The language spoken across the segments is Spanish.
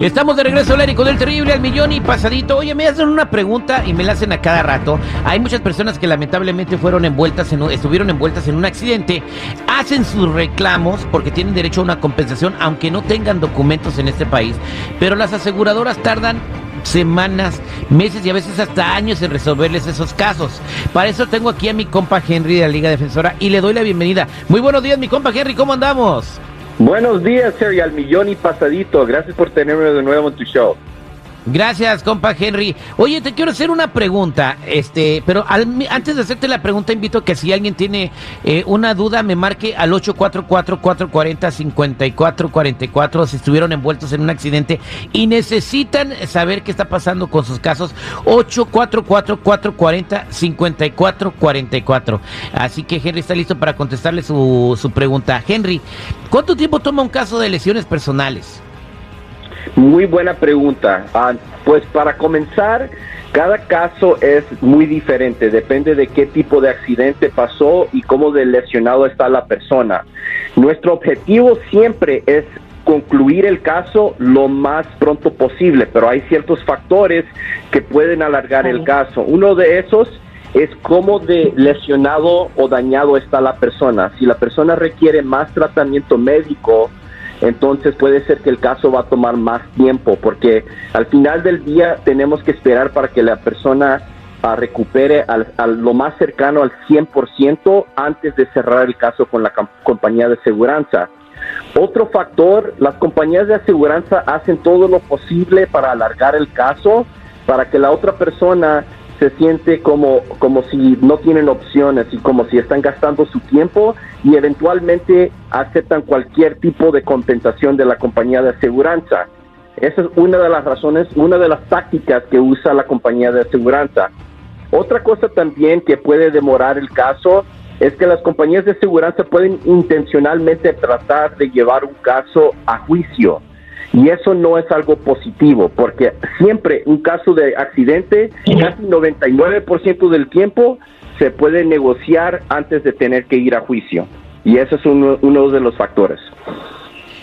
Estamos de regreso al con del terrible al millón y pasadito. Oye, me hacen una pregunta y me la hacen a cada rato. Hay muchas personas que lamentablemente fueron envueltas en, estuvieron envueltas en un accidente, hacen sus reclamos porque tienen derecho a una compensación, aunque no tengan documentos en este país. Pero las aseguradoras tardan semanas, meses y a veces hasta años en resolverles esos casos. Para eso tengo aquí a mi compa Henry de la Liga Defensora y le doy la bienvenida. Muy buenos días, mi compa Henry, ¿cómo andamos? Buenos días, Sergio, al millón y pasadito. Gracias por tenerme de nuevo en tu show. Gracias, compa Henry. Oye, te quiero hacer una pregunta, este, pero antes de hacerte la pregunta, invito a que si alguien tiene eh, una duda, me marque al 844-440-5444 si estuvieron envueltos en un accidente y necesitan saber qué está pasando con sus casos. 844-440-5444. Así que Henry está listo para contestarle su, su pregunta. Henry, ¿cuánto tiempo toma un caso de lesiones personales? Muy buena pregunta. Ah, pues para comenzar, cada caso es muy diferente, depende de qué tipo de accidente pasó y cómo de lesionado está la persona. Nuestro objetivo siempre es concluir el caso lo más pronto posible, pero hay ciertos factores que pueden alargar el caso. Uno de esos es cómo de lesionado o dañado está la persona. Si la persona requiere más tratamiento médico, entonces puede ser que el caso va a tomar más tiempo porque al final del día tenemos que esperar para que la persona ah, recupere al, lo más cercano al 100% antes de cerrar el caso con la compañía de seguridad. Otro factor, las compañías de aseguranza hacen todo lo posible para alargar el caso, para que la otra persona se siente como, como si no tienen opciones y como si están gastando su tiempo y eventualmente aceptan cualquier tipo de compensación de la compañía de aseguranza. Esa es una de las razones, una de las tácticas que usa la compañía de aseguranza. Otra cosa también que puede demorar el caso es que las compañías de aseguranza pueden intencionalmente tratar de llevar un caso a juicio y eso no es algo positivo, porque siempre un caso de accidente, casi 99% del tiempo se puede negociar antes de tener que ir a juicio. Y ese es uno, uno de los factores.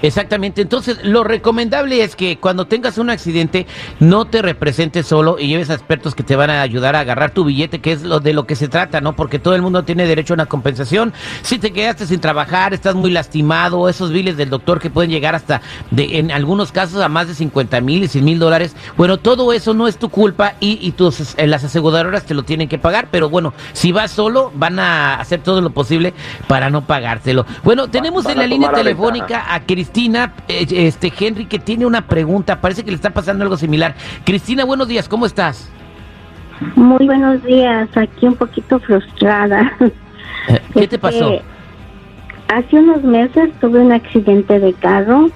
Exactamente, entonces lo recomendable es que cuando tengas un accidente no te representes solo y lleves a expertos que te van a ayudar a agarrar tu billete, que es lo de lo que se trata, ¿no? Porque todo el mundo tiene derecho a una compensación. Si te quedaste sin trabajar, estás muy lastimado, esos biles del doctor que pueden llegar hasta, de, en algunos casos, a más de 50 mil y 100 mil dólares, bueno, todo eso no es tu culpa y, y tus, eh, las aseguradoras te lo tienen que pagar, pero bueno, si vas solo, van a hacer todo lo posible para no pagártelo. Bueno, tenemos en la línea telefónica a Cristina. Cristina, eh, este Henry, que tiene una pregunta. Parece que le está pasando algo similar. Cristina, buenos días, ¿cómo estás? Muy buenos días, aquí un poquito frustrada. Eh, ¿Qué te pasó? Este, hace unos meses tuve un accidente de carro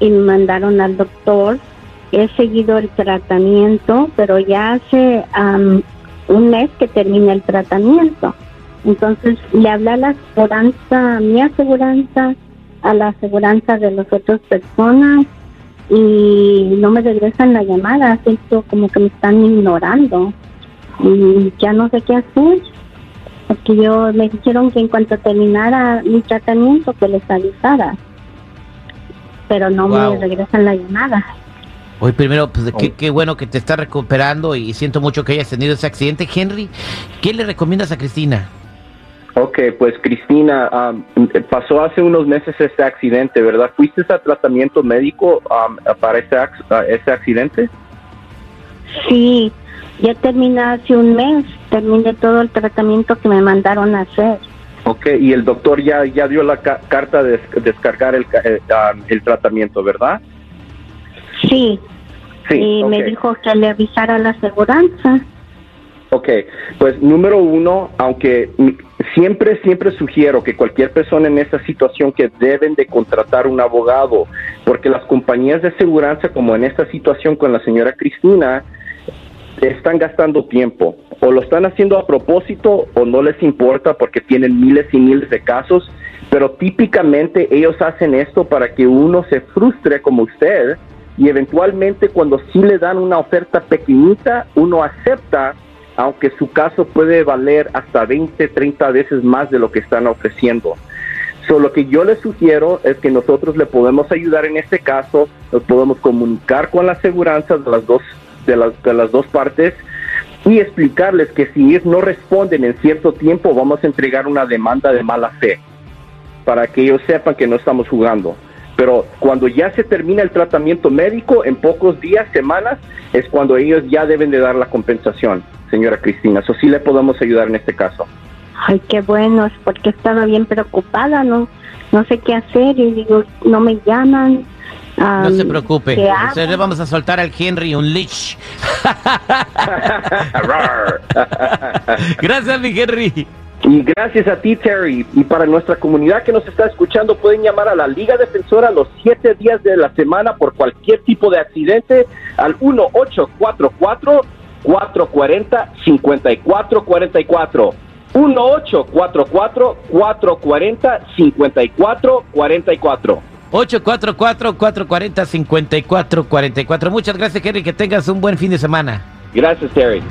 y me mandaron al doctor. He seguido el tratamiento, pero ya hace un mes que terminé el tratamiento. Entonces le hablé a la aseguranza, mi aseguranza, a la aseguranza de las otras personas y no me regresan la llamada, siento como que me están ignorando y ya no sé qué hacer porque yo me dijeron que en cuanto terminara mi tratamiento que les avisara pero no me regresan la llamada. Hoy primero, pues qué, qué, bueno que te está recuperando y siento mucho que hayas tenido ese accidente. Henry, ¿qué le recomiendas a Cristina? Ok, pues Cristina, pasó hace unos meses este accidente, ¿verdad? ¿Fuiste a tratamiento médico para ese, ese accidente? Sí, ya terminé hace un mes, terminé todo el tratamiento que me mandaron a hacer. Ok, y el doctor ya, ya dio la carta de descargar el, eh, el, tratamiento, ¿verdad? Sí. Sí. Y me dijo que le avisara a la aseguranza. Ok, pues número uno, aunque siempre, siempre sugiero que cualquier persona en esta situación que deben de contratar un abogado, porque las compañías de seguridad, como en esta situación con la señora Cristina, están gastando tiempo. O lo están haciendo a propósito o no les importa porque tienen miles y miles de casos, pero típicamente ellos hacen esto para que uno se frustre como usted y eventualmente cuando sí le dan una oferta pequeñita, uno acepta aunque su caso puede valer hasta 20, 30 veces más de lo que están ofreciendo. So, lo que yo les sugiero es que nosotros le podemos ayudar en este caso, nos podemos comunicar con la aseguranza de las dos, de las, de las dos partes y explicarles que si ellos no responden en cierto tiempo, vamos a entregar una demanda de mala fe para que ellos sepan que no estamos jugando. Pero cuando ya se termina el tratamiento médico, en pocos días, semanas, es cuando ellos ya deben de dar la compensación, señora Cristina. Eso sí le podemos ayudar en este caso. Ay, qué bueno, es porque estaba bien preocupada, no, no sé qué hacer y digo, no me llaman. No se preocupe, ¿qué Entonces, hago? le vamos a soltar al Henry un leash. Gracias, mi Henry. Y gracias a ti, Terry. Y para nuestra comunidad que nos está escuchando, pueden llamar a la Liga Defensora los siete días de la semana por cualquier tipo de accidente al 1-844-440-5444. 1-844-440-5444. 844-440-5444. Muchas gracias, Henry. Que tengas un buen fin de semana. Gracias, Terry.